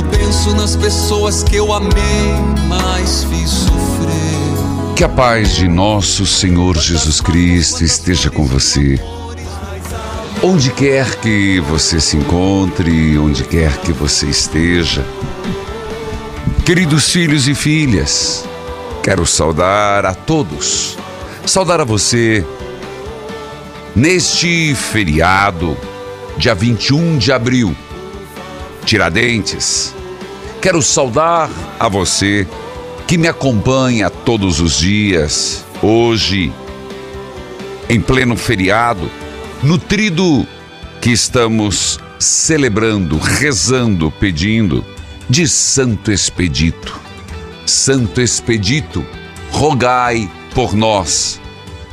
Quando penso nas pessoas que eu amei, mas fiz sofrer. Que a paz de nosso Senhor Jesus Cristo esteja com você. Onde quer que você se encontre, onde quer que você esteja. Queridos filhos e filhas, quero saudar a todos, saudar a você neste feriado, dia 21 de abril, Tiradentes. Quero saudar a você que me acompanha todos os dias, hoje, em pleno feriado, nutrido que estamos celebrando, rezando, pedindo de Santo Expedito. Santo Expedito, rogai por nós.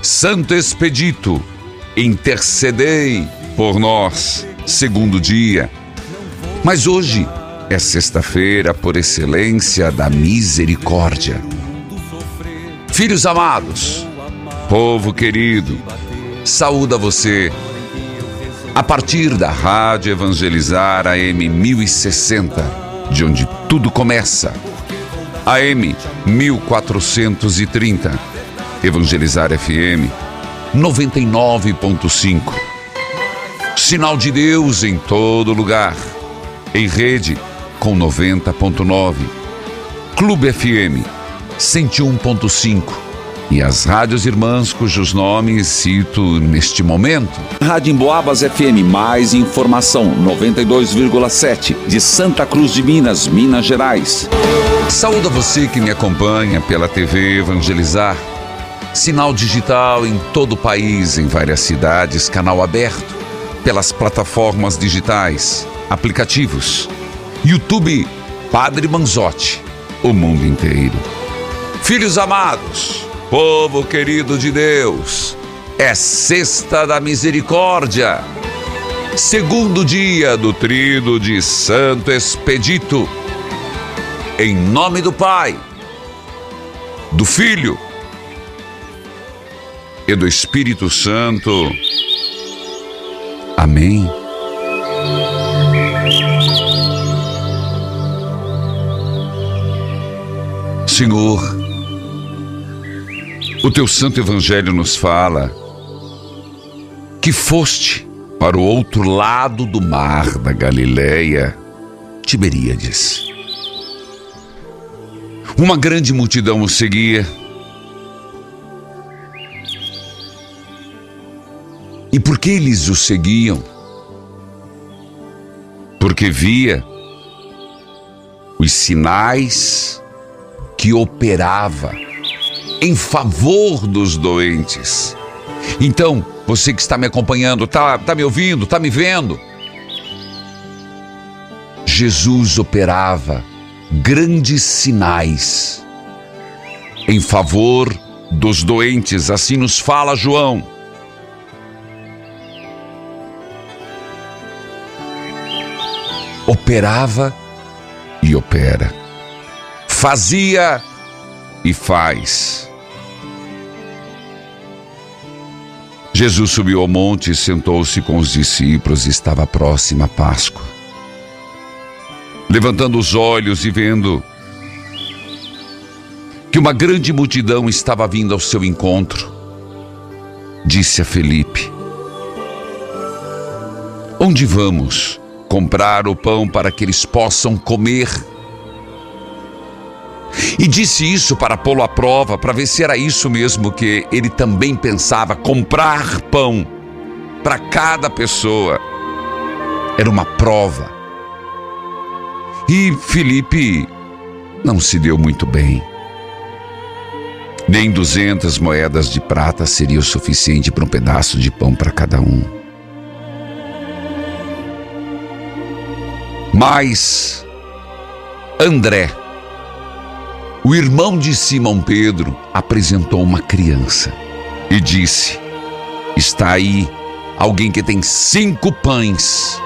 Santo Expedito, intercedei por nós. Segundo dia. Mas hoje é sexta-feira por excelência da misericórdia. Filhos amados, povo querido, saúda você a partir da Rádio Evangelizar AM 1060, de onde tudo começa. AM 1430, Evangelizar FM 99.5. Sinal de Deus em todo lugar. Em rede com 90.9. Clube FM 101.5. E as rádios irmãs cujos nomes cito neste momento. Rádio Emboabas FM, mais informação, 92,7, de Santa Cruz de Minas, Minas Gerais. Saúde a você que me acompanha pela TV Evangelizar. Sinal digital em todo o país, em várias cidades, canal aberto, pelas plataformas digitais, aplicativos. YouTube Padre Manzotti, o mundo inteiro. Filhos amados, povo querido de Deus, é sexta da misericórdia. Segundo dia do trido de Santo Expedito. Em nome do Pai, do Filho e do Espírito Santo. Amém. Senhor, o teu santo evangelho nos fala que foste para o outro lado do mar da Galileia, Tiberíades. Uma grande multidão o seguia. E por que eles o seguiam? Porque via os sinais que operava em favor dos doentes. Então, você que está me acompanhando, está tá me ouvindo, está me vendo? Jesus operava grandes sinais em favor dos doentes, assim nos fala João. Operava e opera. Fazia e faz. Jesus subiu ao monte e sentou-se com os discípulos, estava próxima a Páscoa. Levantando os olhos e vendo que uma grande multidão estava vindo ao seu encontro, disse a Felipe: Onde vamos comprar o pão para que eles possam comer? E disse isso para pô-lo à prova, para ver se era isso mesmo que ele também pensava: comprar pão para cada pessoa. Era uma prova. E Felipe não se deu muito bem. Nem duzentas moedas de prata seria o suficiente para um pedaço de pão para cada um. Mas André, o irmão de Simão Pedro, apresentou uma criança e disse: Está aí alguém que tem cinco pães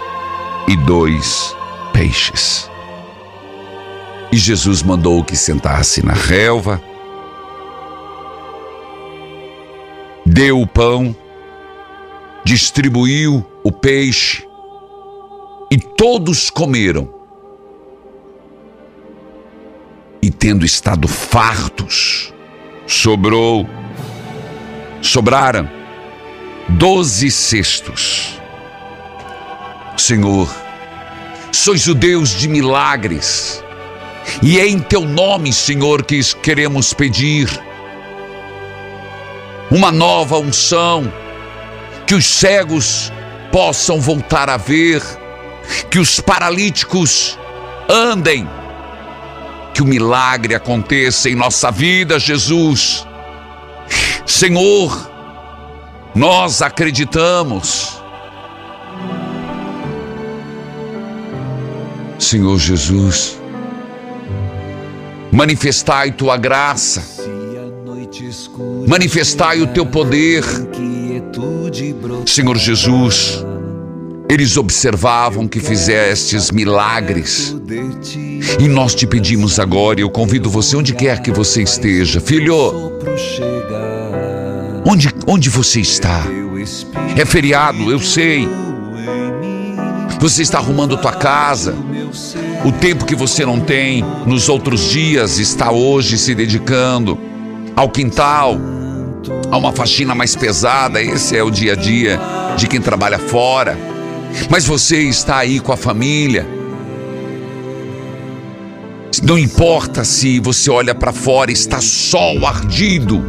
e dois peixes. E Jesus mandou que sentasse na relva deu o pão, distribuiu o peixe e todos comeram. E tendo estado fartos, sobrou, sobraram doze cestos. Senhor, sois o Deus de milagres, e é em teu nome, Senhor, que queremos pedir uma nova unção, que os cegos possam voltar a ver, que os paralíticos andem, que o milagre aconteça em nossa vida, Jesus. Senhor, nós acreditamos. Senhor Jesus, manifestai tua graça manifestai o teu poder. Senhor Jesus, eles observavam que fizestes milagres. E nós te pedimos agora, eu convido você, onde quer que você esteja, filho, onde, onde você está? É feriado, eu sei. Você está arrumando tua casa. O tempo que você não tem nos outros dias está hoje se dedicando ao quintal, a uma faxina mais pesada. Esse é o dia a dia de quem trabalha fora. Mas você está aí com a família. Não importa se você olha para fora, está sol ardido,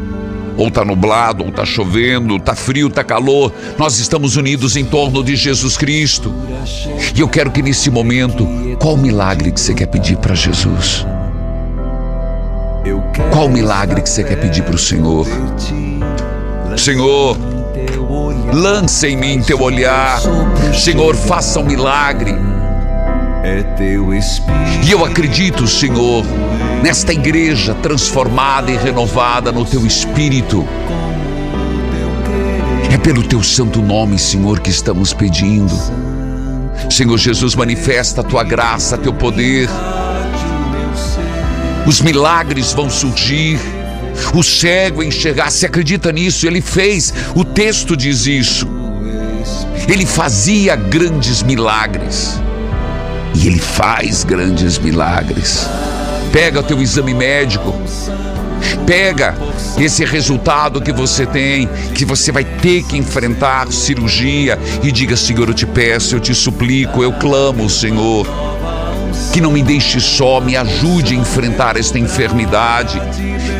ou está nublado, ou está chovendo, está frio, está calor. Nós estamos unidos em torno de Jesus Cristo. E eu quero que nesse momento, qual o milagre que você quer pedir para Jesus? Qual o milagre que você quer pedir para o Senhor? Senhor, lance em mim teu olhar. Senhor, faça um milagre. E eu acredito, Senhor, nesta igreja transformada e renovada no teu espírito. É pelo teu santo nome, Senhor, que estamos pedindo. Senhor Jesus, manifesta a tua graça, teu poder os milagres vão surgir, o cego enxergar. Se acredita nisso, ele fez, o texto diz isso. Ele fazia grandes milagres e ele faz grandes milagres. Pega o teu exame médico, pega esse resultado que você tem, que você vai ter que enfrentar cirurgia e diga: Senhor, eu te peço, eu te suplico, eu clamo, Senhor que não me deixe só, me ajude a enfrentar esta enfermidade,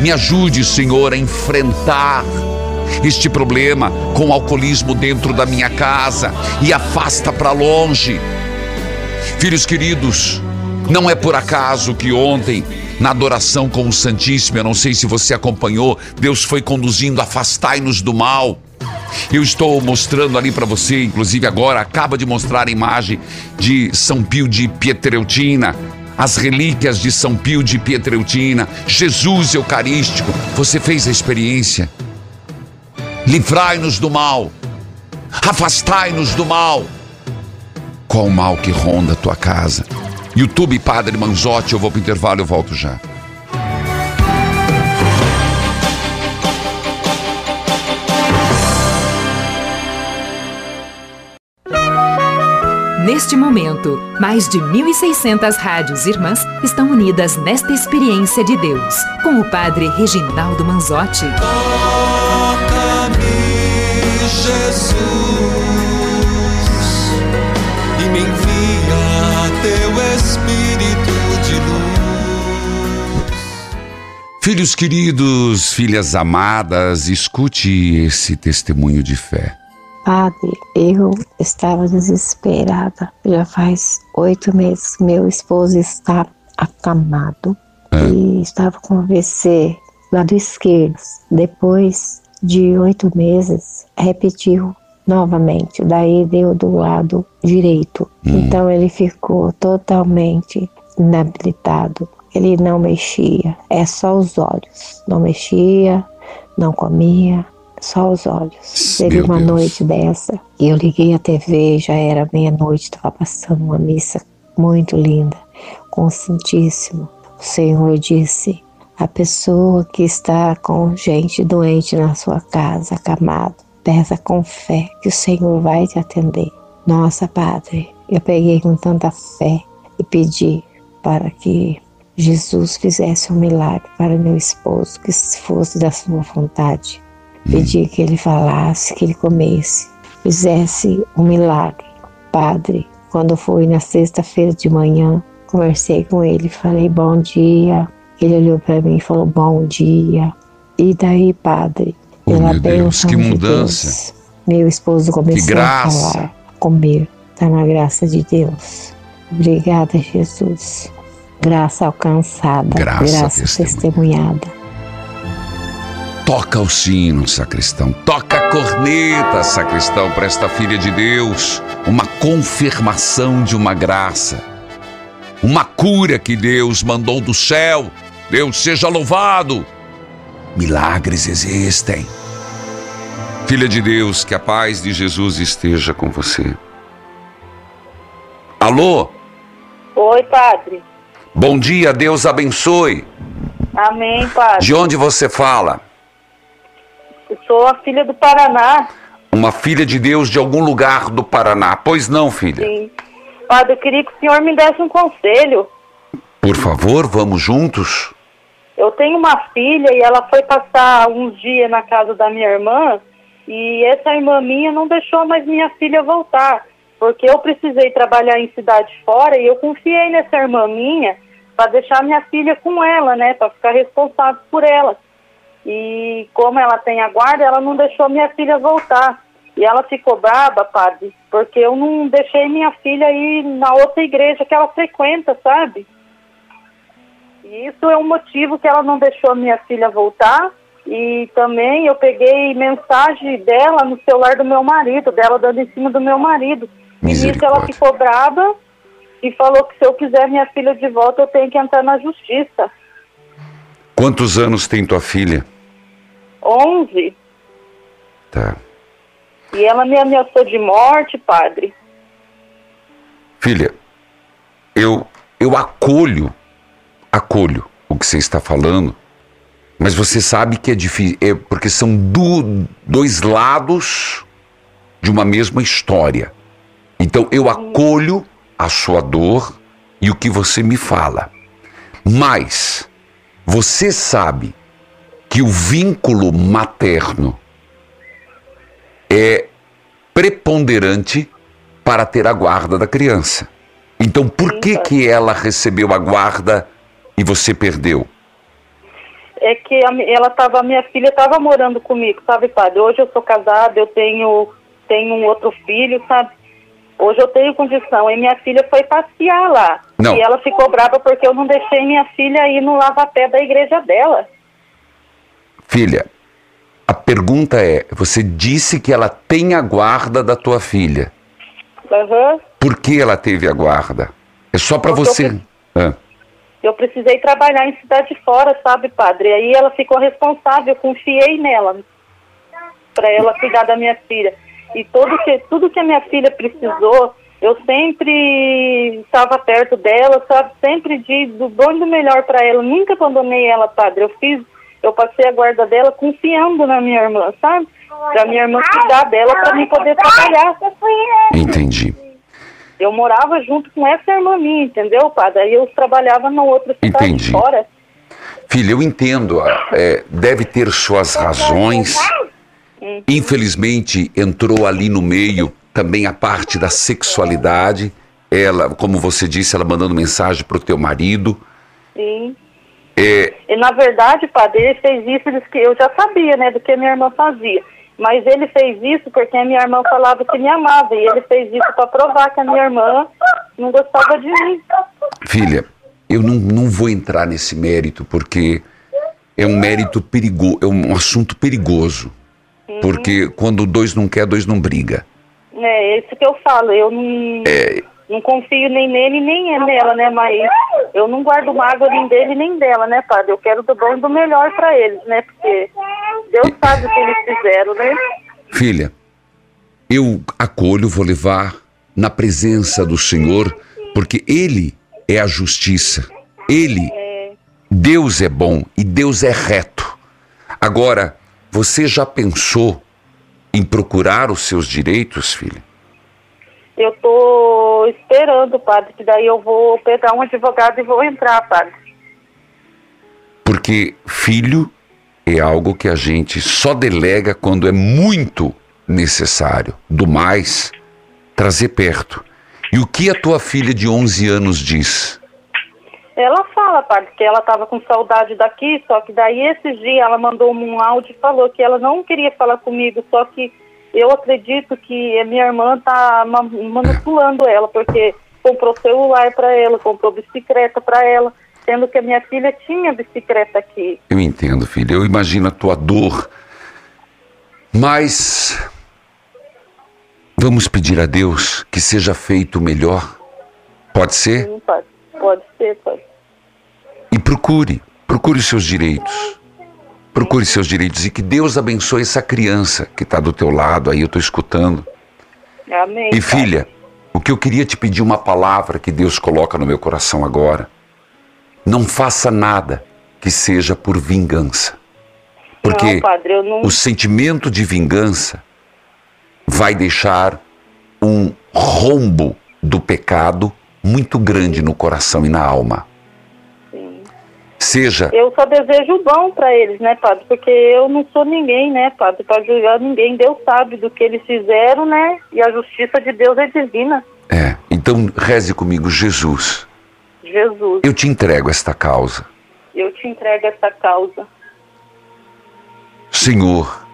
me ajude, Senhor, a enfrentar este problema com alcoolismo dentro da minha casa e afasta para longe. Filhos queridos, não é por acaso que ontem, na adoração com o Santíssimo, eu não sei se você acompanhou, Deus foi conduzindo, afastai-nos do mal. Eu estou mostrando ali para você, inclusive agora, acaba de mostrar a imagem de São Pio de Pietreutina, as relíquias de São Pio de Pietreutina, Jesus Eucarístico. Você fez a experiência? Livrai-nos do mal, afastai-nos do mal. Qual o mal que ronda a tua casa? YouTube Padre Manzotti, eu vou para o intervalo, eu volto já. Neste momento, mais de 1.600 rádios irmãs estão unidas nesta experiência de Deus, com o Padre Reginaldo Manzotti. Toca-me, Jesus, e me envia teu Espírito de luz. Filhos queridos, filhas amadas, escute esse testemunho de fé. Padre, eu estava desesperada. Já faz oito meses que meu esposo está acamado e estava com AVC lado esquerdo. Depois de oito meses, repetiu novamente. Daí deu do lado direito. Então ele ficou totalmente inabilitado. Ele não mexia, é só os olhos. Não mexia, não comia, só os olhos. Teve uma Deus. noite dessa e eu liguei a TV, já era meia-noite, estava passando uma missa muito linda, com o Santíssimo. O Senhor disse: a pessoa que está com gente doente na sua casa, acamado, peça com fé que o Senhor vai te atender. Nossa, Padre, eu peguei com tanta fé e pedi para que Jesus fizesse um milagre para meu esposo, que se fosse da sua vontade. Pedi que ele falasse, que ele comesse, fizesse um milagre. Padre, quando fui na sexta-feira de manhã, conversei com ele, falei bom dia. Ele olhou para mim e falou bom dia. E daí, padre, Oh, pela meu Deus, que de mudança. Deus, meu esposo começou a falar, comer. Está na graça de Deus. Obrigada, Jesus. Graça alcançada, Graça graça testemunhada. Toca o sino, sacristão. Toca a corneta, sacristão, para esta filha de Deus. Uma confirmação de uma graça. Uma cura que Deus mandou do céu. Deus seja louvado. Milagres existem. Filha de Deus, que a paz de Jesus esteja com você. Alô? Oi, padre. Bom dia, Deus abençoe. Amém, padre. De onde você fala? Sou a filha do Paraná. Uma filha de Deus de algum lugar do Paraná. Pois não, filha. Sim. Padre, eu queria que o senhor me desse um conselho. Por favor, vamos juntos. Eu tenho uma filha e ela foi passar uns dias na casa da minha irmã e essa irmã minha não deixou mais minha filha voltar, porque eu precisei trabalhar em cidade fora e eu confiei nessa irmã minha para deixar minha filha com ela, né, para ficar responsável por ela. E como ela tem a guarda, ela não deixou minha filha voltar. E ela ficou braba, padre, porque eu não deixei minha filha ir na outra igreja que ela frequenta, sabe? E isso é um motivo que ela não deixou minha filha voltar. E também eu peguei mensagem dela no celular do meu marido, dela dando em cima do meu marido. E nisso ela ficou braba e falou que se eu quiser minha filha de volta, eu tenho que entrar na justiça. Quantos anos tem tua filha? 11. Tá. E ela me ameaçou de morte, padre. Filha, eu eu acolho, acolho o que você está falando, mas você sabe que é difícil, é porque são do- dois lados de uma mesma história. Então eu acolho a sua dor e o que você me fala. Mas você sabe que o vínculo materno é preponderante para ter a guarda da criança. Então, por que que ela recebeu a guarda e você perdeu? É que ela tava, a minha filha estava morando comigo, sabe, padre? Hoje eu sou casada, eu tenho, tenho um outro filho, sabe? Hoje eu tenho condição. E minha filha foi passear lá. Não. E ela ficou brava porque eu não deixei minha filha ir no lava-pé da igreja dela. Filha, a pergunta é: você disse que ela tem a guarda da tua filha. Aham. Por que ela teve a guarda? É só para eu você. pre- Ah, Eu precisei trabalhar em cidade fora, sabe, padre? Aí ela ficou responsável, eu confiei nela para ela cuidar da minha filha. E tudo que, tudo que a minha filha precisou, eu sempre estava perto dela, sabe? Sempre de, do bom e do melhor para ela. Nunca abandonei ela, padre. Eu fiz, eu passei a guarda dela confiando na minha irmã, sabe? Para minha irmã cuidar dela, para mim poder trabalhar. entendi. Eu morava junto com essa irmã minha, entendeu, padre? Aí eu trabalhava na outra cidade Entendi. fora. Filha, eu entendo, é, deve ter suas razões. Infelizmente, entrou ali no meio também a parte da sexualidade. Ela, como você disse, ela mandando mensagem pro teu marido. Sim. É, E na verdade, padre, ele fez isso, ele que eu já sabia, né, do que a minha irmã fazia. Mas ele fez isso porque a minha irmã falava que me amava. E ele fez isso para provar que a minha irmã não gostava de mim. filha, eu não, não vou entrar nesse mérito porque é um mérito perigoso, é um assunto perigoso. Porque quando dois não quer, dois não briga. É isso que eu falo. Eu não, É. não confio nem nele nem nela, né? Mas eu não guardo mágoa nem dele nem dela, né, padre? Eu quero do bom e do melhor para eles, né? Porque Deus sabe o que eles fizeram, né? Filha, eu acolho, vou levar na presença do Senhor, porque Ele é a justiça. Ele, Deus é bom e Deus é reto. Agora, você já pensou em procurar os seus direitos, filha? Eu tô esperando, padre, que daí eu vou pegar um advogado e vou entrar, padre. Porque filho é algo que a gente só delega quando é muito necessário. Do mais, trazer perto. E o que a tua filha de 11 anos diz? Ela fala, padre, que ela estava com saudade daqui, só que daí esses dias ela mandou um áudio e falou que ela não queria falar comigo, só que eu acredito que a minha irmã tá ma- manipulando ela, porque comprou celular para ela, comprou bicicleta para ela, sendo que a minha filha tinha bicicleta aqui. Eu entendo, filha. Eu imagino a tua dor. Mas vamos pedir a Deus que seja feito o melhor. Pode ser? Sim, padre. Pode ser, padre. E procure, procure os seus direitos. Procure seus direitos e que Deus abençoe essa criança que está do teu lado aí, eu estou escutando. Amém. E filha, o que eu queria te pedir uma palavra que Deus coloca no meu coração agora. Não faça nada que seja por vingança. Porque Não, padre, não... o sentimento de vingança vai deixar um rombo do pecado muito grande no coração e na alma. Seja Eu só desejo o bom para eles, né, padre? Porque eu não sou ninguém, né, padre, para julgar ninguém. Deus sabe do que eles fizeram, né? E a justiça de Deus é divina. É, então reze comigo, Jesus. Jesus, Eu te entrego esta causa. eu te entrego essa causa. Senhor,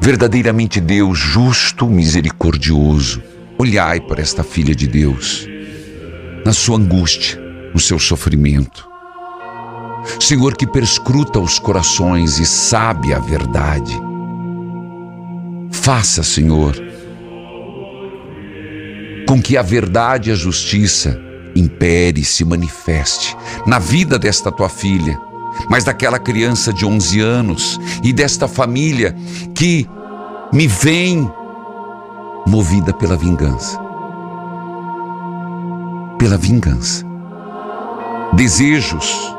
verdadeiramente Deus, justo, misericordioso, olhai por esta filha de Deus, na sua angústia, no seu sofrimento. Senhor, que perscruta os corações e sabe a verdade. Faça, Senhor, com que a verdade e a justiça impere e se manifeste na vida desta tua filha, mas daquela criança de 11 anos e desta família que me vem movida pela vingança. Pela vingança. Desejos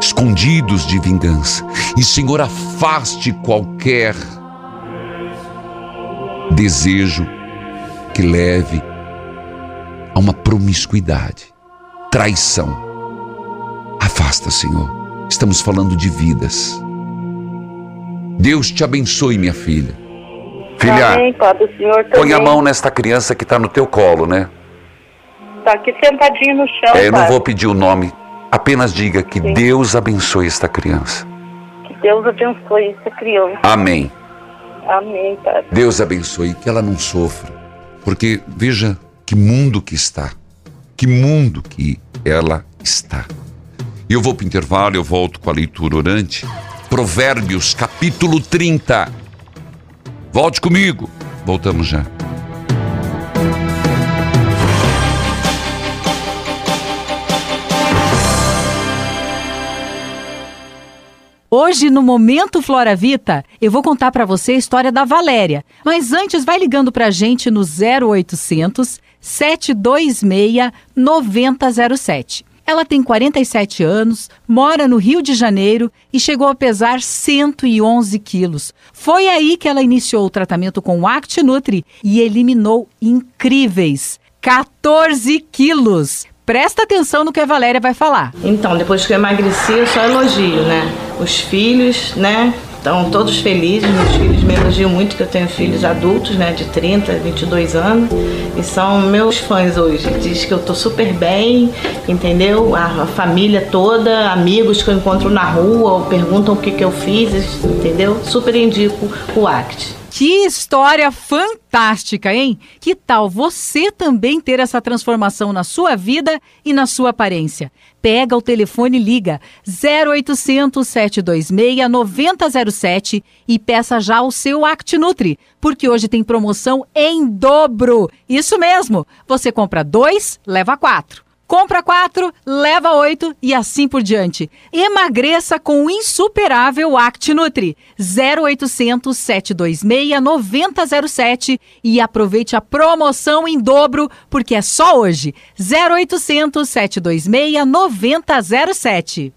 escondidos de vingança. E, Senhor, afaste qualquer desejo que leve a uma promiscuidade, traição. Afasta, Senhor. Estamos falando de vidas. Deus te abençoe, minha filha. Filha, Amém, padre. Senhor põe a mão nesta criança que está no teu colo, né? tá aqui sentadinho no chão, É, eu não vou pedir o nome. Apenas diga que Deus abençoe esta criança. Que Deus abençoe essa criança. Amém. Amém, padre. Deus abençoe, que ela não sofra. Porque veja que mundo que está. Que mundo que ela está. Eu vou para o intervalo, eu volto com a leitura orante. Provérbios, capítulo 30. Volte comigo. Voltamos já. Hoje, no Momento Flora Vita, eu vou contar para você a história da Valéria. Mas antes, vai ligando para a gente no 0800 726 9007. Ela tem 47 anos, mora no Rio de Janeiro e chegou a pesar 111 quilos. Foi aí que ela iniciou o tratamento com o Act Nutri e eliminou incríveis 14 quilos. Presta atenção no que a Valéria vai falar. Então, depois que eu emagreci, eu só elogio, né? Os filhos, né? Estão todos felizes, meus filhos me elogiam muito que eu tenho filhos adultos, né, de 30, 22 anos, e são meus fãs hoje. Diz que eu tô super bem, entendeu? A, a família toda, amigos que eu encontro na rua, perguntam o que que eu fiz, entendeu? Super indico o ACT. Que história fantástica, hein? Que tal você também ter essa transformação na sua vida e na sua aparência? Pega o telefone e liga 0800 726 9007 e peça já o seu ActNutri, porque hoje tem promoção em dobro. Isso mesmo, você compra dois, leva quatro. Compra quatro, leva oito e assim por diante. Emagreça com o insuperável Act Nutri 0800 726 9007 e aproveite a promoção em dobro porque é só hoje. 0800 726 9007.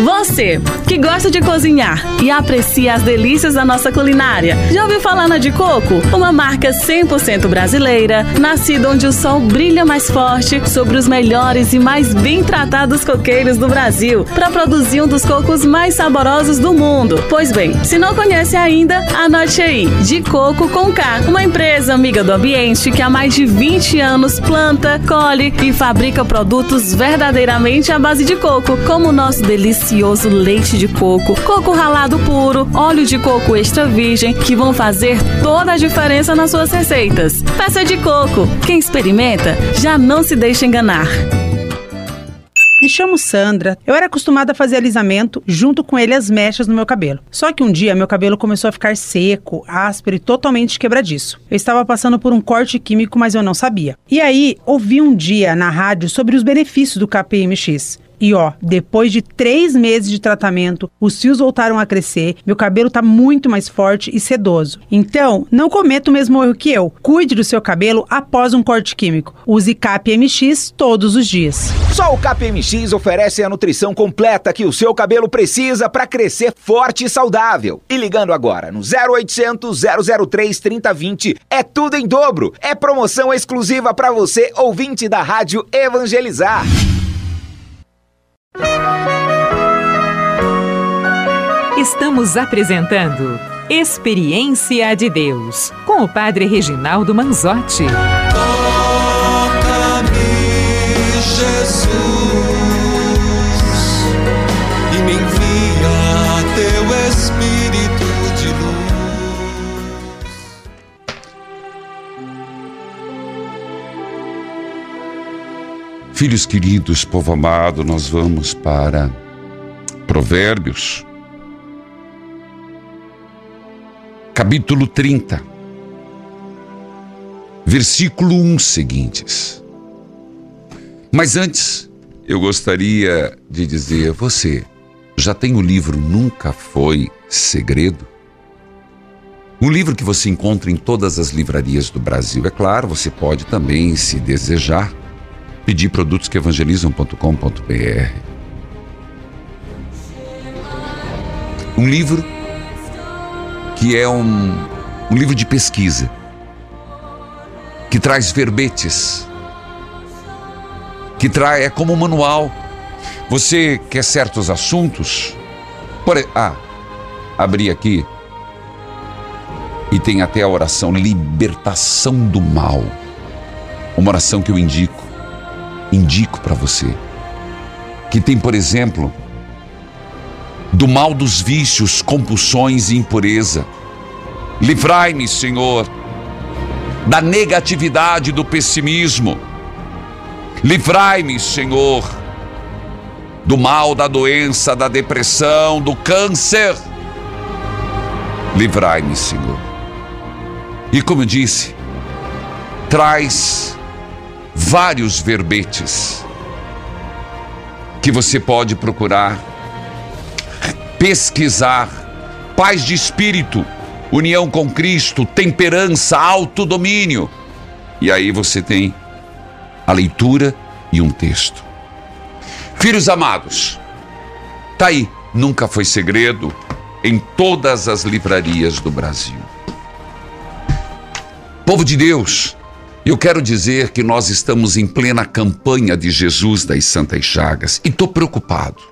Você que gosta de cozinhar e aprecia as delícias da nossa culinária, já ouviu falar na de coco? Uma marca 100% brasileira, nascida onde o sol brilha mais forte sobre os melhores e mais bem tratados coqueiros do Brasil, para produzir um dos cocos mais saborosos do mundo. Pois bem, se não conhece ainda, anote aí: De Coco com K, uma empresa amiga do ambiente que há mais de 20 anos planta, colhe e fabrica produtos verdadeiramente à base de coco, como o nosso delicioso leite de coco, coco ralado puro, óleo de coco extra virgem, que vão fazer toda a diferença nas suas receitas. Peça de coco. Quem experimenta já não se deixa enganar. Me chamo Sandra. Eu era acostumada a fazer alisamento junto com ele as mechas no meu cabelo. Só que um dia meu cabelo começou a ficar seco, áspero e totalmente quebradiço. Eu estava passando por um corte químico, mas eu não sabia. E aí, ouvi um dia na rádio sobre os benefícios do KPMX. E ó, depois de três meses de tratamento, os fios voltaram a crescer, meu cabelo tá muito mais forte e sedoso. Então, não cometa o mesmo erro que eu. Cuide do seu cabelo após um corte químico. Use KPMX todos os dias. Só o KPMX oferece a nutrição completa que o seu cabelo precisa para crescer forte e saudável. E ligando agora no 0800 003 3020 é tudo em dobro. É promoção exclusiva para você, ouvinte da Rádio Evangelizar. Estamos apresentando Experiência de Deus com o Padre Reginaldo Manzotti. Toca-me, Jesus, Filhos queridos, povo amado, nós vamos para Provérbios, capítulo 30, versículo 1 seguintes. Mas antes, eu gostaria de dizer: você já tem o livro Nunca Foi Segredo? Um livro que você encontra em todas as livrarias do Brasil. É claro, você pode também, se desejar, pedir produtos que evangelizam.com.br. Um livro que é um, um livro de pesquisa, que traz verbetes, que traz, é como um manual. Você quer certos assuntos? Por, ah, abri aqui e tem até a oração libertação do mal. Uma oração que eu indico, indico para você. Que tem, por exemplo, do mal dos vícios, compulsões e impureza. Livrai-me, Senhor, da negatividade, do pessimismo. Livrai-me, Senhor, do mal da doença, da depressão, do câncer. Livrai-me, Senhor. E como eu disse, traz vários verbetes que você pode procurar pesquisar, paz de espírito, união com Cristo, temperança, autodomínio. E aí você tem a leitura e um texto. Filhos amados, tá aí, nunca foi segredo em todas as livrarias do Brasil. Povo de Deus, eu quero dizer que nós estamos em plena campanha de Jesus das Santas Chagas e estou preocupado.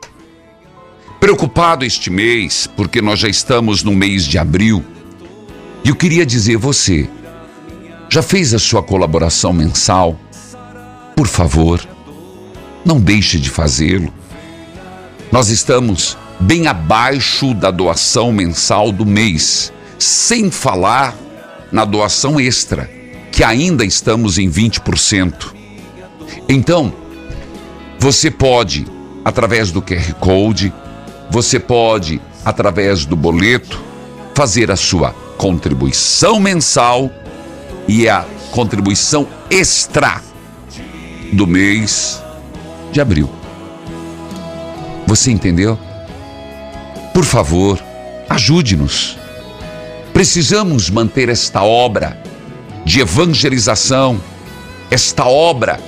Preocupado este mês, porque nós já estamos no mês de abril. E eu queria dizer, você já fez a sua colaboração mensal? Por favor, não deixe de fazê-lo. Nós estamos bem abaixo da doação mensal do mês, sem falar na doação extra, que ainda estamos em 20%. Então, você pode, através do QR Code, você pode, através do boleto, fazer a sua contribuição mensal e a contribuição extra do mês de abril. Você entendeu? Por favor, ajude-nos. Precisamos manter esta obra de evangelização, esta obra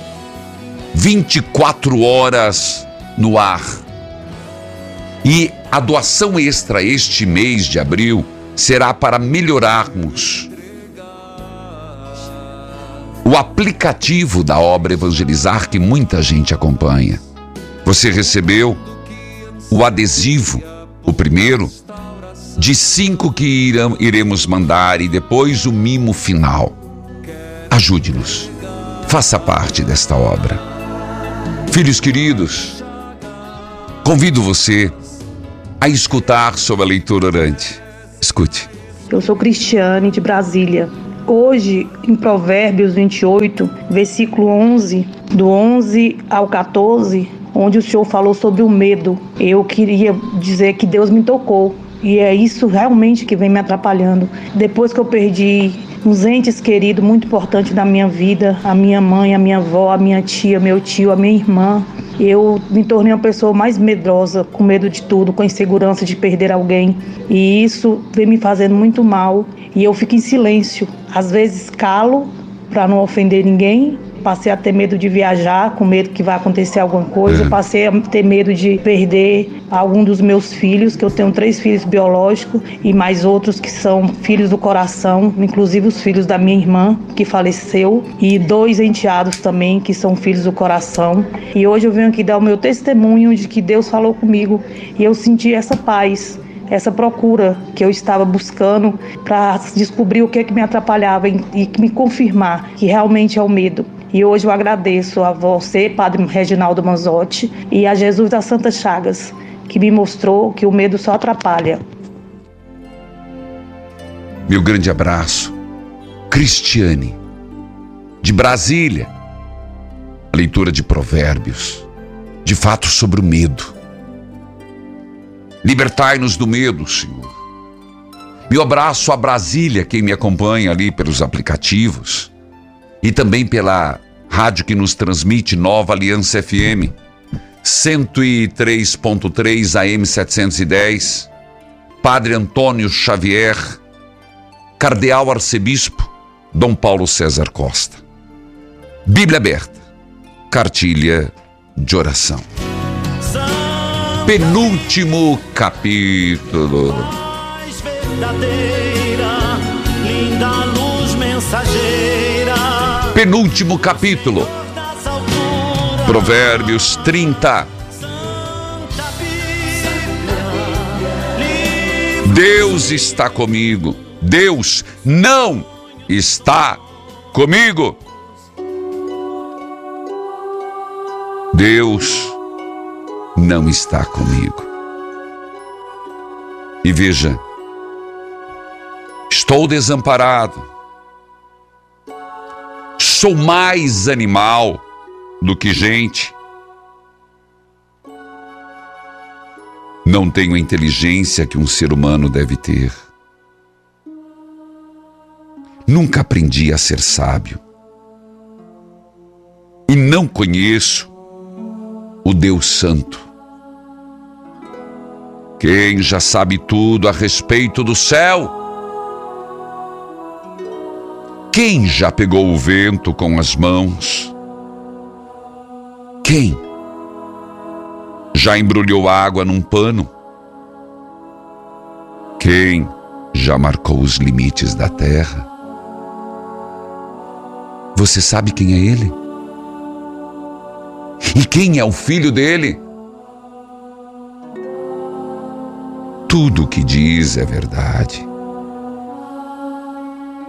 24 horas no ar. E a doação extra este mês de abril será para melhorarmos o aplicativo da obra Evangelizar que muita gente acompanha. Você recebeu o adesivo, o primeiro, de cinco que iremos mandar e depois o mimo final. Ajude-nos, faça parte desta obra. Filhos queridos, convido você a escutar sobre a leitura orante. Escute. Eu sou Cristiane de Brasília. Hoje, em Provérbios 28, versículo 11, do 11 ao 14, onde o Senhor falou sobre o medo, eu queria dizer que Deus me tocou. E é isso realmente que vem me atrapalhando. Depois que eu perdi uns entes queridos muito importantes da minha vida, a minha mãe, a minha avó, a minha tia, meu tio, a minha irmã, eu me tornei uma pessoa mais medrosa, com medo de tudo, com insegurança de perder alguém. E isso vem me fazendo muito mal. E eu fico em silêncio. Às vezes calo para não ofender ninguém, passei a ter medo de viajar, com medo que vai acontecer alguma coisa, É. passei a ter medo de perder algum dos meus filhos, que eu tenho três filhos biológicos e mais outros que são filhos do coração, inclusive os filhos da minha irmã, que faleceu, e dois enteados também, que são filhos do coração. E hoje eu venho aqui dar o meu testemunho de que Deus falou comigo e eu senti essa paz essa procura que eu estava buscando para descobrir o que, é que me atrapalhava e, e me confirmar que realmente é o medo. E hoje eu agradeço a você, Padre Reginaldo Manzotti, e a Jesus das Santas Chagas, que me mostrou que o medo só atrapalha. Meu grande abraço. Cristiane, de Brasília. A leitura de Provérbios, de fato sobre o medo. Libertai-nos do medo, Senhor. Meu abraço a Brasília, quem me acompanha ali pelos aplicativos e também pela rádio que nos transmite Nova Aliança FM 103.3 AM 710. Padre Antônio Xavier, Cardeal Arcebispo Dom Paulo César Costa. Bíblia aberta. Cartilha de oração. Penúltimo capítulo. Penúltimo capítulo. Provérbios 30. Deus está comigo. Deus não está comigo. Deus não está comigo. E veja, estou desamparado. Sou mais animal do que gente. Não tenho a inteligência que um ser humano deve ter. Nunca aprendi a ser sábio. E não conheço o Deus Santo. Quem já sabe tudo a respeito do céu? Quem já pegou o vento com as mãos? Quem? já embrulhou água num pano? Quem já marcou os limites da terra? Você sabe quem é ele? E quem é o filho dele? Tudo o que diz é verdade.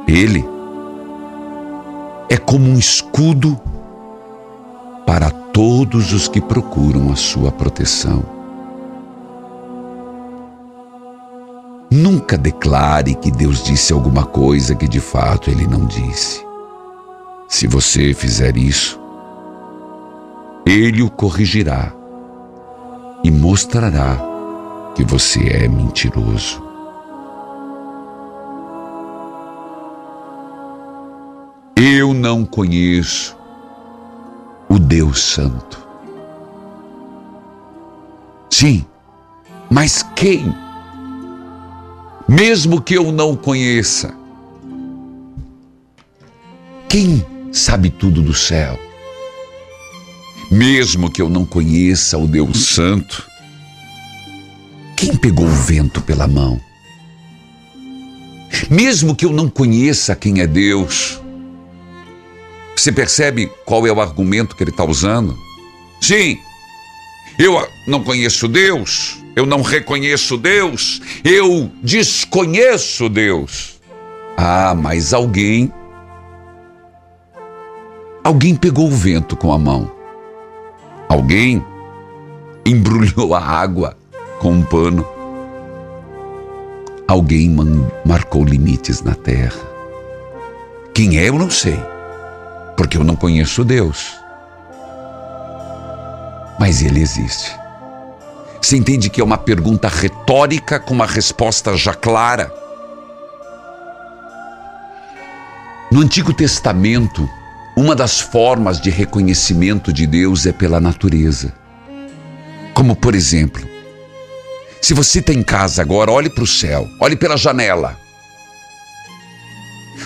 Ele é como um escudo para todos os que procuram a sua proteção. Nunca declare que Deus disse alguma coisa que de fato ele não disse. Se você fizer isso, ele o corrigirá e mostrará que você é mentiroso. Eu não conheço o Deus Santo. Sim, mas quem? Mesmo que eu não conheça, quem sabe tudo do céu? Mesmo que eu não conheça o Deus Santo, quem pegou o vento pela mão? Mesmo que eu não conheça quem é Deus, você percebe qual é o argumento que ele está usando? Sim, eu não conheço Deus, eu não reconheço Deus, eu desconheço Deus. Ah, mas alguém. Alguém pegou o vento com a mão. Alguém embrulhou a água com um pano. Alguém marcou limites na terra. Quem é, eu não sei porque eu não conheço Deus. Mas Ele existe. Você entende que é uma pergunta retórica com uma resposta já clara? No Antigo Testamento, uma das formas de reconhecimento de Deus é pela natureza. Como, por exemplo, se você está em casa agora, olhe para o céu, olhe pela janela,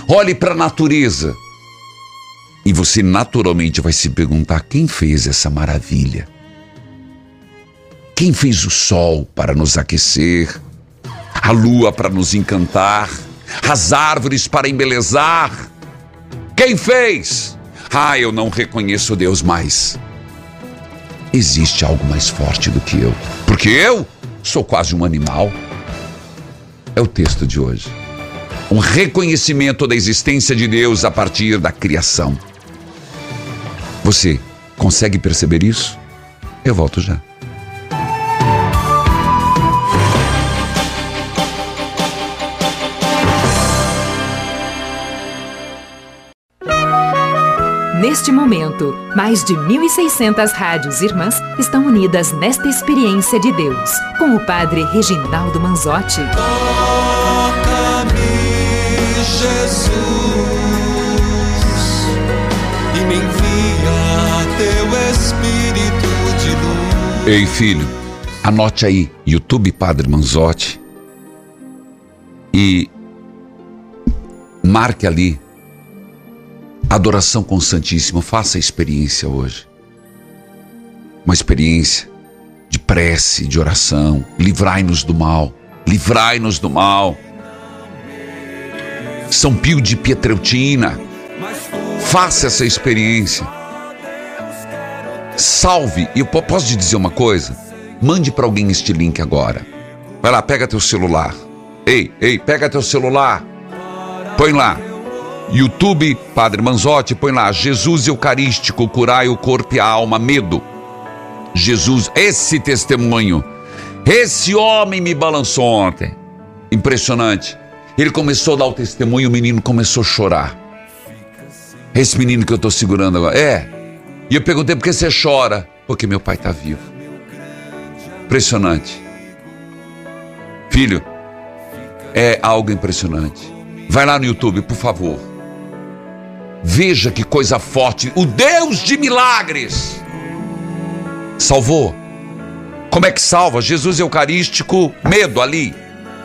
olhe para a natureza e você naturalmente vai se perguntar: quem fez essa maravilha? Quem fez o sol para nos aquecer, a lua para nos encantar, as árvores para embelezar? Quem fez? Ah, eu não reconheço Deus mais. Existe algo mais forte do que eu, porque eu sou quase um animal. É o texto de hoje. Um reconhecimento da existência de Deus a partir da criação. Você consegue perceber isso? Eu volto já. Neste momento, mais de 1.600 rádios irmãs estão unidas nesta experiência de Deus, com o Padre Reginaldo Manzotti. Toca-me, Jesus, Ei, filho, anote aí, YouTube Padre Manzotti. E marque ali adoração com o Santíssimo. Faça a experiência hoje. Uma experiência de prece, de oração. Livrai-nos do mal. Livrai-nos do mal. São Pio de Pietreutina. Faça essa experiência. Salve. E eu posso te dizer uma coisa? Mande para alguém este link agora. Vai lá, pega teu celular. Ei, ei, pega teu celular. Põe lá. YouTube, Padre Manzotti, põe lá. Jesus Eucarístico, curai o corpo e a alma, medo. Jesus, esse testemunho. Esse homem me balançou ontem. Impressionante. Ele começou a dar o testemunho, o menino começou a chorar. Esse menino que eu estou segurando agora. É, e eu perguntei por que você chora? Porque meu pai está vivo. Impressionante. Filho, é algo impressionante. Vai lá no YouTube, por favor. Veja que coisa forte. O Deus de milagres salvou. Como é que salva? Jesus Eucarístico, medo ali.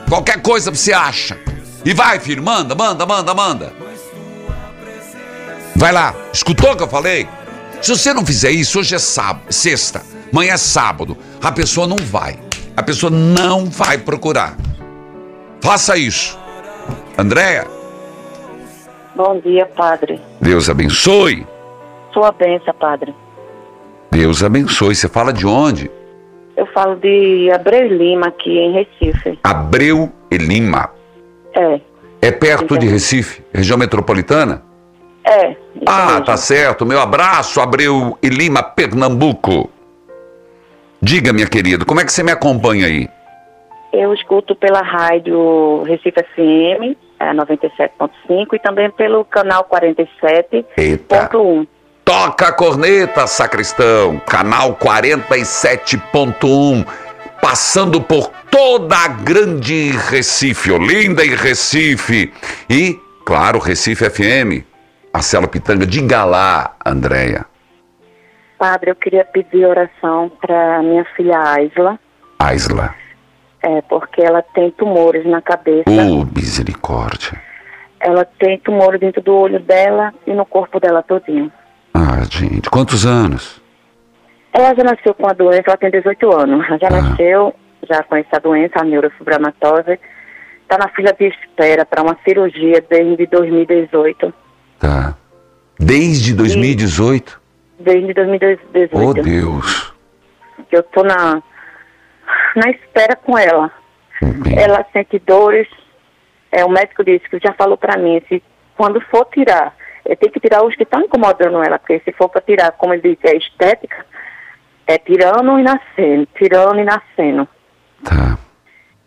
Qualquer coisa você acha. E vai, filho, manda, manda, manda, manda. Vai lá. Escutou o que eu falei? Se você não fizer isso, hoje é sábado, sexta. Amanhã é sábado. A pessoa não vai. A pessoa não vai procurar. Faça isso. Andréia, Bom dia, padre. Deus abençoe. Sua benção, padre. Deus abençoe. Você fala de onde? Eu falo de Abreu Lima, aqui em Recife. Abreu e Lima. É, É perto de Recife, região metropolitana? É. Ah, tá certo. Meu abraço, Abreu e Lima, Pernambuco. Diga, minha querida, como é que você me acompanha aí? Eu escuto pela rádio Recife FM, é, 97.5, e também pelo canal 47.1. Eita. Toca a corneta, sacristão. Canal 47.1. Passando por toda a grande Recife, Olinda e Recife. E, claro, Recife FM. Marcelo Pitanga, diga lá, Andréia. Padre, eu queria pedir oração para minha filha Aisla, Aisla. é, porque ela tem tumores na cabeça. Oh, misericórdia. Ela tem tumores dentro do olho dela e no corpo dela todinho. Ah, gente, quantos anos? Ela já nasceu com a doença, ela tem 18 anos. Ela já nasceu, já com essa doença, a neurofibromatose. Está na fila de espera para uma cirurgia desde 2018. Tá. Desde 2018? Desde 2018. Oh, Deus. Eu tô na, na espera com ela. Ela sente dores. É, o médico disse que já falou para mim, se quando for tirar, é, tem que tirar os que estão incomodando ela, porque se for para tirar, como ele disse, é estética, é tirando e nascendo, tirando e nascendo. Tá.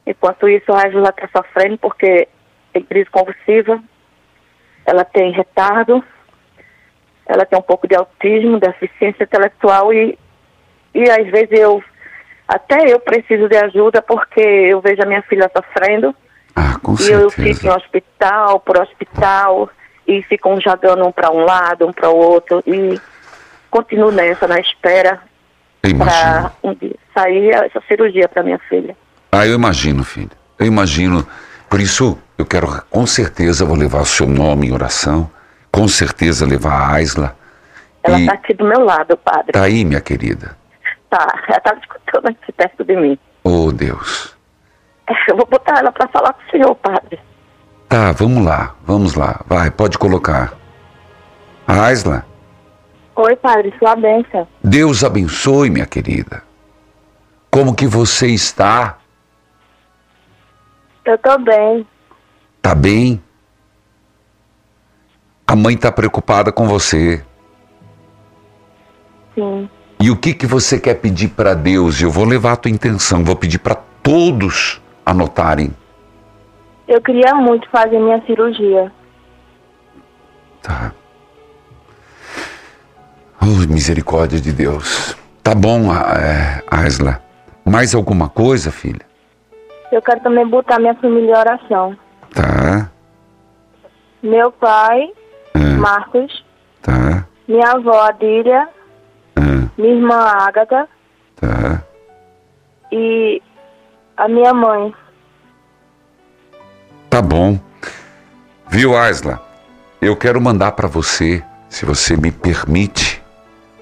Enquanto isso, a Angela está sofrendo porque tem crise convulsiva, ela tem retardo, ela tem um pouco de autismo, deficiência intelectual e, e às vezes eu, até eu preciso de ajuda porque eu vejo a minha filha sofrendo Ah, com e eu certeza. fico em hospital, por hospital e ficam jogando um para um lado, um para o outro e continuo nessa, na espera para um dia sair essa cirurgia para minha filha. Ah, eu imagino, filho. Eu imagino. Por isso, eu quero, com certeza, vou levar o seu nome em oração. Com certeza, levar a Aisla. Ela está aqui do meu lado, padre. tá aí, minha querida. Tá, ela tá escutando aqui perto de mim. Oh, Deus. Eu vou botar ela para falar com o senhor, padre. Tá, vamos lá, vamos lá. Vai, pode colocar. Aisla, Oi, padre, sua benção. Deus abençoe, minha querida. Como que você está? Eu tô bem. Tá bem? A mãe tá preocupada com você. Sim. E o que que você quer pedir para Deus? Eu vou levar a tua intenção, vou pedir para todos anotarem. Eu queria muito fazer minha cirurgia. Tá. Oh, misericórdia de Deus. Tá bom, a- é, Aisla. Mais alguma coisa, filha? Eu quero também botar minha família em oração. Tá, Meu pai, É. Marcos, tá, minha avó Adília, ah, minha irmã Ágata tá. e a minha mãe. Tá bom. Viu, Aisla? Eu quero mandar para você, se você me permite,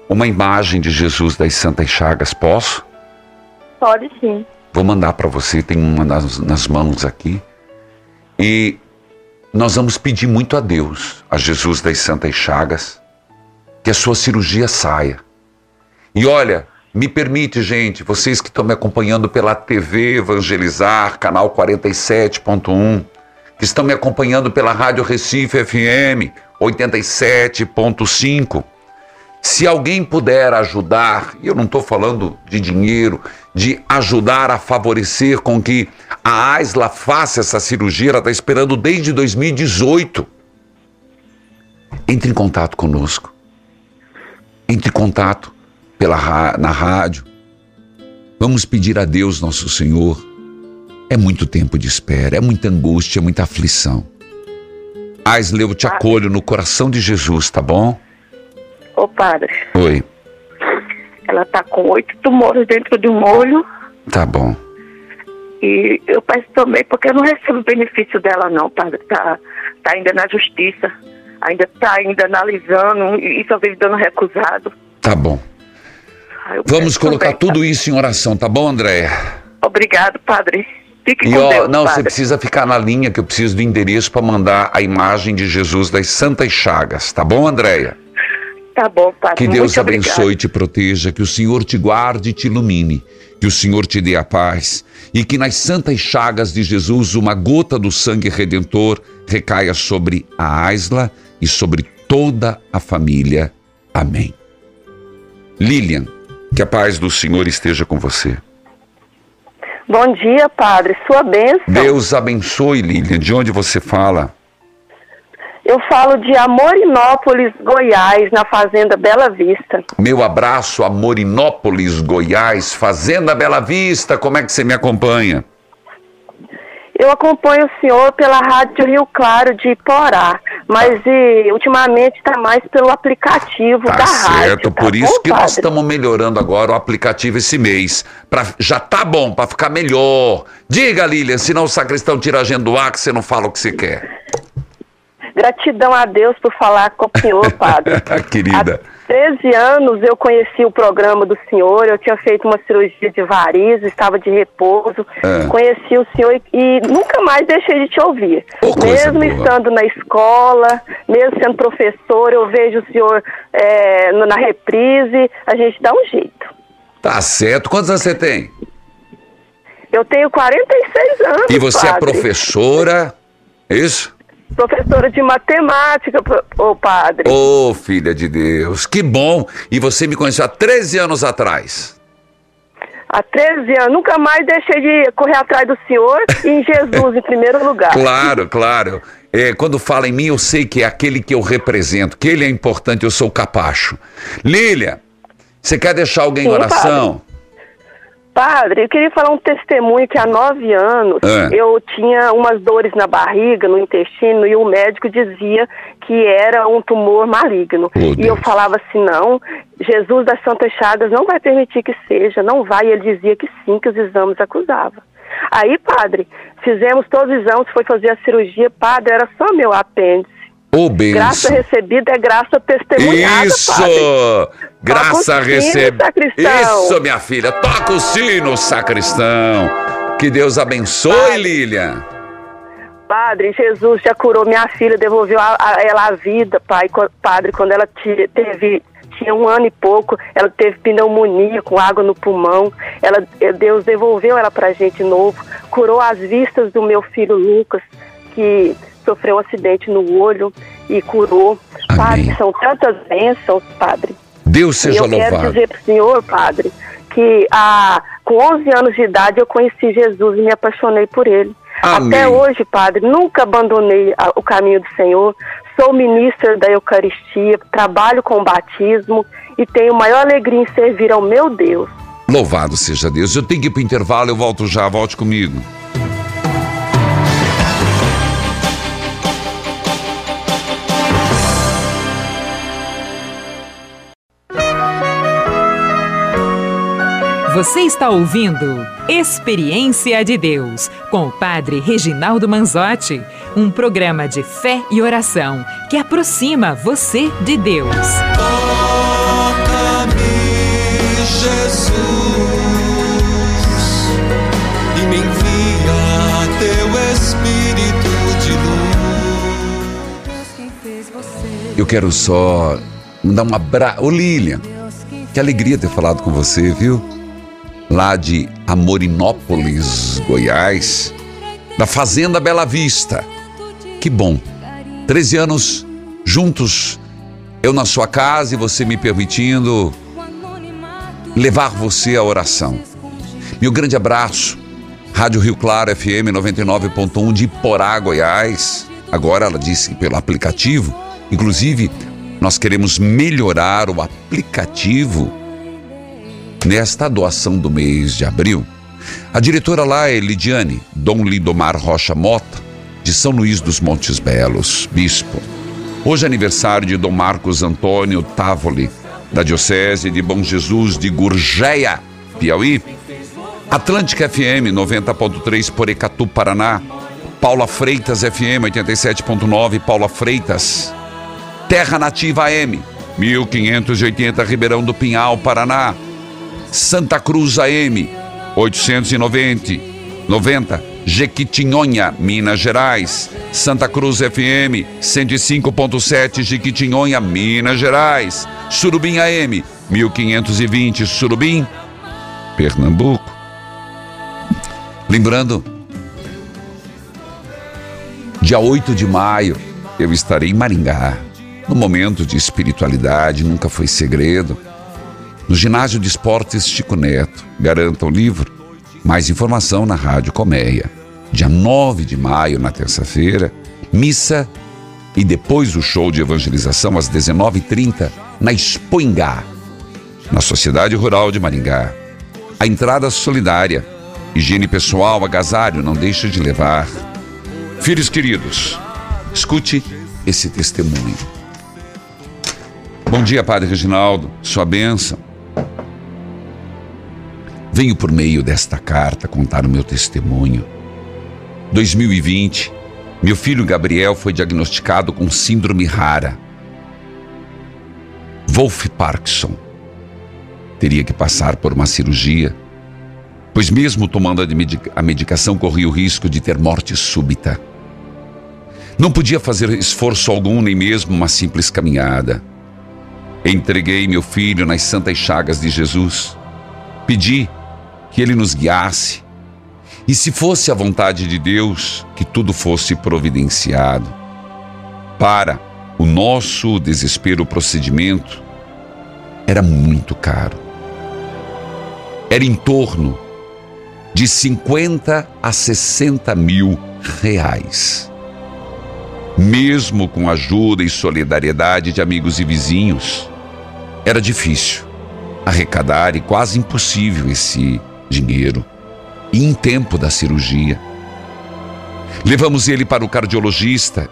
uma imagem de Jesus das Santas Chagas. Posso? Pode sim. Vou mandar para você, tem uma nas, nas mãos aqui. E nós vamos pedir muito a Deus, a Jesus das Santas Chagas, que a sua cirurgia saia. E olha, me permite, gente, vocês que estão me acompanhando pela TV Evangelizar, canal 47.1, que estão me acompanhando pela Rádio Recife FM 87.5. Se alguém puder ajudar, e eu não estou falando de dinheiro, de ajudar a favorecer com que a Aisla faça essa cirurgia, ela está esperando desde 2018. Entre em contato conosco. Entre em contato pela, na rádio. Vamos pedir a Deus, nosso Senhor. É muito tempo de espera, é muita angústia, é muita aflição. Aisla, eu te acolho no coração de Jesus, tá bom? Ô, padre, Oi, ela tá com oito tumores dentro de um olho tá bom. e eu peço também, porque eu não recebo benefício dela não, padre. Tá, tá ainda na justiça, ainda tá ainda analisando e só vive dando recusado. Tá bom. eu Vamos colocar também, tudo isso em oração, tá bom, Andréia? Obrigado, padre. Fique E com ó, Deus, não, você padre. precisa ficar na linha que eu preciso do endereço para mandar a imagem de Jesus das Santas Chagas, tá bom, Andréia? Tá bom, padre. Que Deus Muito abençoe e te proteja, que o Senhor te guarde e te ilumine, que o Senhor te dê a paz e que nas santas chagas de Jesus uma gota do sangue redentor recaia sobre a Aisla e sobre toda a família. Amém. Lilian, que a paz do Senhor esteja com você. Bom dia, padre. Sua bênção. Deus abençoe, Lilian. De onde você fala? Eu falo de Amorinópolis, Goiás, na Fazenda Bela Vista. Meu abraço a Morinópolis, Goiás, Fazenda Bela Vista. Como é que você me acompanha? Eu acompanho o senhor pela Rádio Rio Claro de Iporá, mas e, ultimamente está mais pelo aplicativo Tá da rádio. certo, tá por isso bom, que nós padre? estamos melhorando agora o aplicativo esse mês. Pra, já tá bom, para ficar melhor. Diga, Lilian, senão o sacristão tira a agenda do ar que você não fala o que você quer. Gratidão a Deus por falar com o senhor, padre. Querida. 13 anos eu conheci o programa do senhor, eu tinha feito uma cirurgia de varizes, estava de repouso, É. conheci o senhor e, e nunca mais deixei de te ouvir. coisa mesmo boa. estando na escola, mesmo sendo professor, eu vejo o senhor é, na reprise, a gente dá um jeito. Tá certo. Quantos anos você tem? Eu tenho 46 anos. E você é padre. professora? É isso? Professora de matemática, ô padre. Ô, filha de Deus, que bom! E você me conheceu há 13 anos atrás. Há 13 anos, nunca mais deixei de correr atrás do senhor e em Jesus em primeiro lugar. Claro, claro. É, quando fala em mim, eu sei que é aquele que eu represento, que ele é importante, eu sou o capacho. Lília, você quer deixar alguém em Sim, oração? Padre, eu queria falar um testemunho que há nove anos É. eu tinha umas dores na barriga, no intestino, e o médico dizia que era um tumor maligno. e eu falava assim, não, Jesus das Santas Chagas não vai permitir que seja, não vai. E ele dizia que sim, que os exames acusavam. Aí, padre, fizemos todos os exames, foi fazer a cirurgia, padre, era só meu apêndice. Ô, Graça recebida é graça testemunhada, Isso! padre. Graça recebida. Isso, minha filha. Toca o sino, sacristão. Que Deus abençoe, Lilian. Padre, Jesus já curou minha filha, devolveu a, a- ela a vida, pai. Padre, quando ela te- teve tinha um ano e pouco, ela teve pneumonia com água no pulmão. Ela, eh, Deus devolveu ela pra gente novo, curou as vistas do meu filho Lucas, que sofreu um acidente no olho e curou. Padre, são tantas bênçãos, Padre. Deus E seja eu quero louvado. dizer para o senhor, padre, que ah, com 11 anos de idade eu conheci Jesus e me apaixonei por ele. Amém. Até hoje, padre, nunca abandonei o caminho do Senhor. Sou ministra da Eucaristia, trabalho com o batismo e tenho maior alegria em servir ao meu Deus. Louvado seja Deus. Eu tenho que ir pro intervalo, eu volto já. Volte comigo. Você está ouvindo Experiência de Deus com o Padre Reginaldo Manzotti, um programa de fé e oração que aproxima você de Deus. Toca-me, Jesus, e me envia teu Espírito de luz. Eu quero só dar um abraço. Ô Lilian, que alegria ter falado com você, viu? Lá de Amorinópolis, Goiás, da Fazenda Bela Vista. Que bom. 13 anos juntos, eu na sua casa e você me permitindo levar você à oração. Meu grande abraço. Rádio Rio Claro FM 99.1 de Iporá, Goiás. Agora ela disse pelo aplicativo. Inclusive, nós queremos melhorar o aplicativo nesta doação do mês de abril. A diretora lá é Lidiane Dom Lindomar Rocha Mota, de São Luís dos Montes Belos, bispo. Hoje é aniversário de Dom Marcos Antônio Távoli, da Diocese de Bom Jesus de Gurgeia, Piauí. Atlântica FM 90.3 Porecatu, Paraná. Paula Freitas FM 87.9 Paula Freitas. Terra Nativa AM 1580 Ribeirão do Pinhal, Paraná. Santa Cruz AM 890 90 Jequitinhonha, Minas Gerais. Santa Cruz FM 105.7 Jequitinhonha, Minas Gerais. Surubim AM 1520 Surubim, Pernambuco. Lembrando, dia 8 de maio eu estarei em Maringá. No momento de espiritualidade, nunca foi segredo. No ginásio de esportes Chico Neto. Garanta o livro. Mais informação na Rádio Colmeia. Dia 9 de maio, na terça-feira, missa e depois o show de evangelização às 19h30 na Expoingá, na Sociedade Rural de Maringá. A entrada solidária, higiene pessoal, agasalho, não deixe de levar. Filhos queridos, escute esse testemunho. Bom dia, Padre Reginaldo, sua bênção. Venho por meio desta carta contar o meu testemunho. 2020, meu filho Gabriel foi diagnosticado com síndrome rara. Wolf Parkinson. Teria que passar por uma cirurgia, pois, mesmo tomando a medicação, corria o risco de ter morte súbita. Não podia fazer esforço algum, nem mesmo uma simples caminhada. Entreguei meu filho nas santas chagas de Jesus. Pedi que ele nos guiasse. E se fosse a vontade de Deus, que tudo fosse providenciado. Para o nosso desespero, o procedimento era muito caro. Era em torno de 50 a 60 mil reais. Mesmo com ajuda e solidariedade de amigos e vizinhos, era difícil arrecadar e quase impossível esse dinheiro e em tempo da cirurgia. Levamos ele para o cardiologista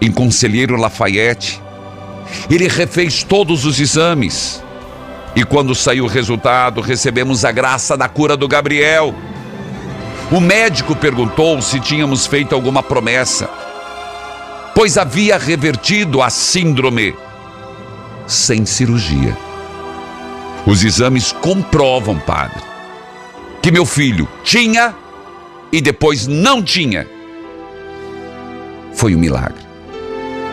em Conselheiro Lafayette. Ele refez todos os exames. E quando saiu o resultado, recebemos a graça da cura do Gabriel. O médico perguntou se tínhamos feito alguma promessa, pois havia revertido a síndrome sem cirurgia. Os exames comprovam, padre, que meu filho tinha e depois não tinha. Foi um milagre.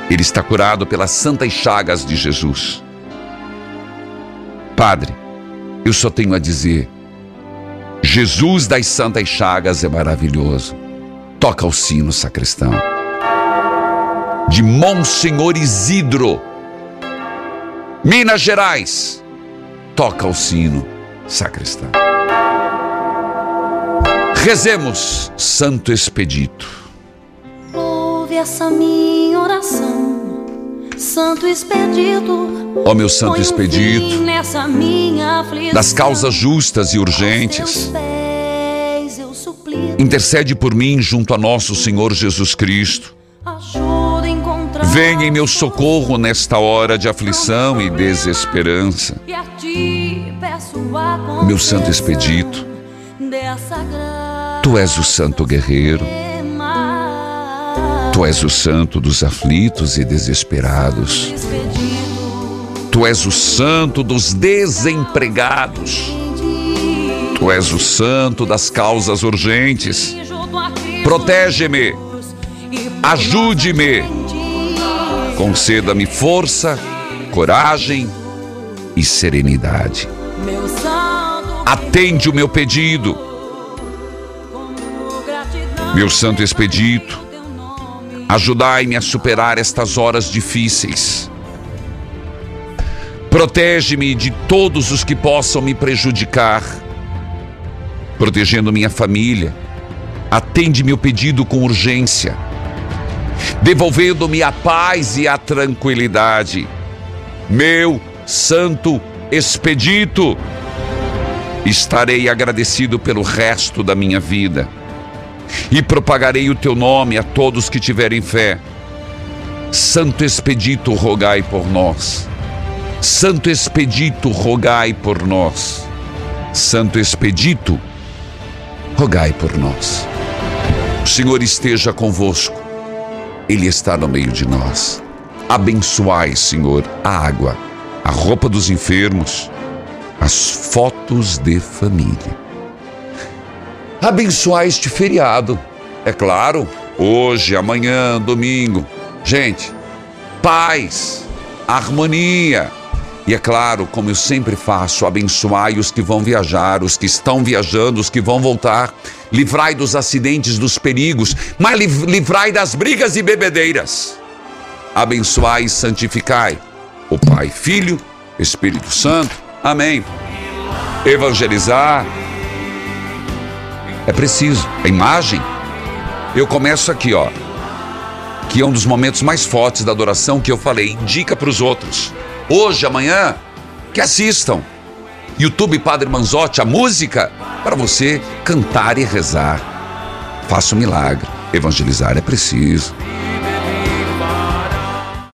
Ele está curado pelas santas chagas de Jesus. Padre, eu só tenho a dizer: Jesus das santas chagas é maravilhoso. Toca o sino, sacristão. De Monsenhor Isidro, Minas Gerais. Toca o sino, sacristão. Rezemos, Santo Expedito. Ouve essa minha oração, Santo Expedito. Ó meu Santo Expedito, aflição, das causas justas e urgentes, intercede por mim junto a nosso Senhor Jesus Cristo. Venha em meu socorro nesta hora de aflição e desesperança. e a ti peço a Meu Santo Expedito. Tu és o Santo Guerreiro, tu és o Santo dos aflitos e desesperados, tu és o Santo dos desempregados, tu és o Santo das causas urgentes. Protege-me, ajude-me, conceda-me força, coragem e serenidade. Atende o meu pedido, meu Santo Expedito. Ajudai-me a superar estas horas difíceis. Protege-me de todos os que possam me prejudicar, protegendo minha família. Atende meu pedido com urgência, devolvendo-me a paz e a tranquilidade. Meu Santo Expedito, estarei agradecido pelo resto da minha vida e propagarei o teu nome a todos que tiverem fé. Santo Expedito, rogai por nós. Santo Expedito, rogai por nós. Santo Expedito, rogai por nós. O Senhor esteja convosco, Ele está no meio de nós. Abençoai, Senhor, a água, a roupa dos enfermos, as fotos de família. Abençoar este feriado, é claro, hoje, amanhã, domingo. Gente, paz, harmonia. E é claro, como eu sempre faço, abençoai os que vão viajar, os que estão viajando, os que vão voltar. Livrai dos acidentes, dos perigos, mas livrai das brigas e bebedeiras. Abençoai e santificai o Pai, Filho, Espírito Santo. Amém. Evangelizar é preciso. A imagem. Eu começo aqui, ó. Que é um dos momentos mais fortes da adoração que eu falei. Indica para os outros. Hoje, amanhã, que assistam. YouTube Padre Manzotti, a música para você cantar e rezar. Faça um milagre. Evangelizar é preciso.